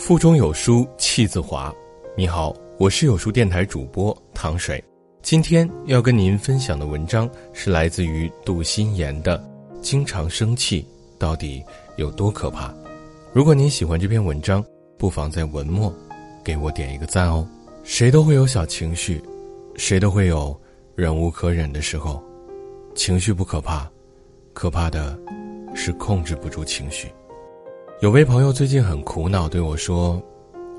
腹中有书气自华。你好，我是有书电台主播糖水。今天要跟您分享的文章是来自于杜心言的《经常生气到底有多可怕》。如果您喜欢这篇文章，不妨在文末给我点一个赞哦。谁都会有小情绪，谁都会有忍无可忍的时候。情绪不可怕，可怕的是控制不住情绪。有位朋友最近很苦恼，对我说：“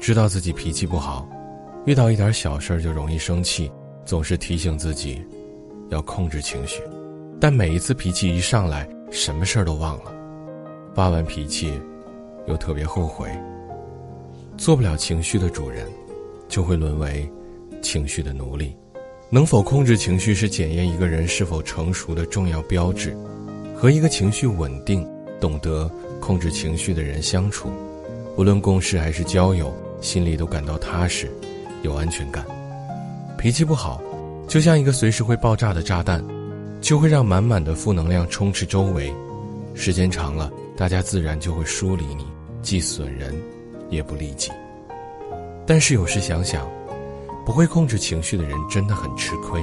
知道自己脾气不好，遇到一点小事就容易生气，总是提醒自己要控制情绪，但每一次脾气一上来，什么事儿都忘了，发完脾气又特别后悔。做不了情绪的主人，就会沦为情绪的奴隶。能否控制情绪，是检验一个人是否成熟的重要标志。和一个情绪稳定、懂得……”控制情绪的人相处，无论共事还是交友，心里都感到踏实，有安全感。脾气不好，就像一个随时会爆炸的炸弹，就会让满满的负能量充斥周围。时间长了，大家自然就会疏离你，既损人，也不利己。但是有时想想，不会控制情绪的人真的很吃亏。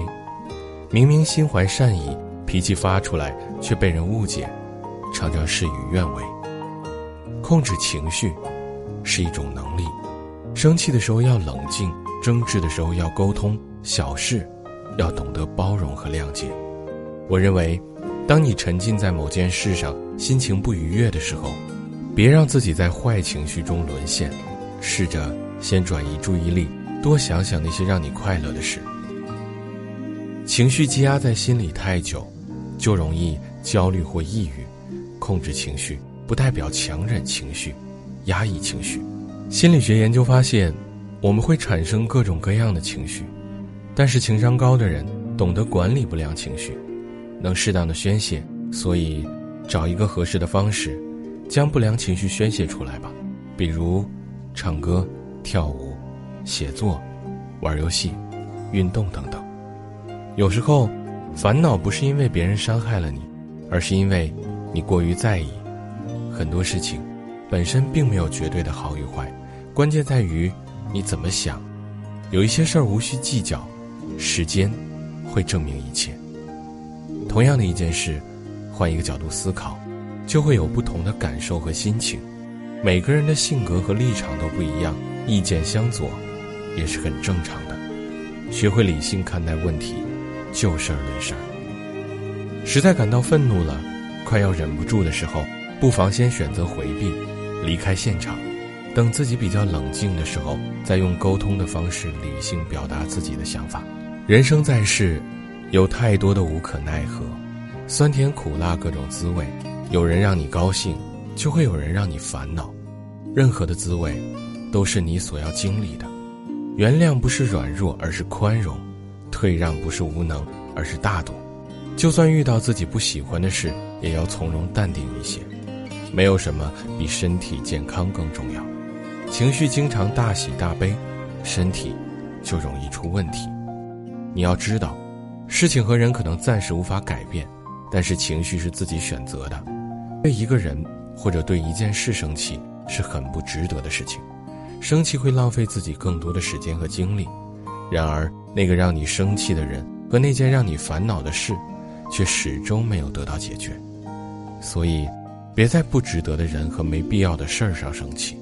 明明心怀善意，脾气发出来却被人误解，常常事与愿违。控制情绪是一种能力，生气的时候要冷静，争执的时候要沟通，小事要懂得包容和谅解。我认为，当你沉浸在某件事上，心情不愉悦的时候，别让自己在坏情绪中沦陷，试着先转移注意力，多想想那些让你快乐的事。情绪积压在心里太久，就容易焦虑或抑郁。控制情绪。不代表强忍情绪、压抑情绪。心理学研究发现，我们会产生各种各样的情绪，但是情商高的人懂得管理不良情绪，能适当的宣泄。所以，找一个合适的方式，将不良情绪宣泄出来吧。比如，唱歌、跳舞、写作、玩游戏、运动等等。有时候，烦恼不是因为别人伤害了你，而是因为你过于在意。很多事情，本身并没有绝对的好与坏，关键在于你怎么想。有一些事儿无需计较，时间会证明一切。同样的一件事，换一个角度思考，就会有不同的感受和心情。每个人的性格和立场都不一样，意见相左也是很正常的。学会理性看待问题，就事论事。实在感到愤怒了，快要忍不住的时候。不妨先选择回避，离开现场，等自己比较冷静的时候，再用沟通的方式理性表达自己的想法。人生在世，有太多的无可奈何，酸甜苦辣各种滋味，有人让你高兴，就会有人让你烦恼。任何的滋味，都是你所要经历的。原谅不是软弱，而是宽容；退让不是无能，而是大度。就算遇到自己不喜欢的事，也要从容淡定一些。没有什么比身体健康更重要。情绪经常大喜大悲，身体就容易出问题。你要知道，事情和人可能暂时无法改变，但是情绪是自己选择的。对一个人或者对一件事生气是很不值得的事情，生气会浪费自己更多的时间和精力。然而，那个让你生气的人和那件让你烦恼的事，却始终没有得到解决。所以。别在不值得的人和没必要的事儿上生气，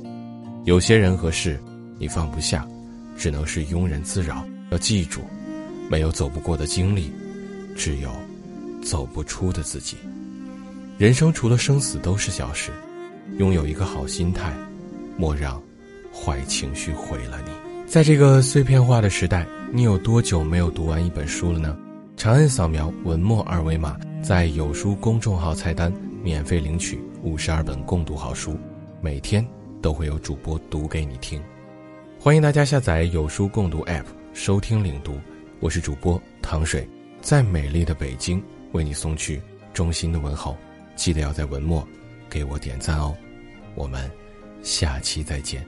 有些人和事，你放不下，只能是庸人自扰。要记住，没有走不过的经历，只有走不出的自己。人生除了生死都是小事，拥有一个好心态，莫让坏情绪毁了你。在这个碎片化的时代，你有多久没有读完一本书了呢？长按扫描文末二维码，在有书公众号菜单。免费领取五十二本共读好书，每天都会有主播读给你听。欢迎大家下载有书共读 App 收听领读。我是主播糖水，在美丽的北京为你送去衷心的问候。记得要在文末给我点赞哦。我们下期再见。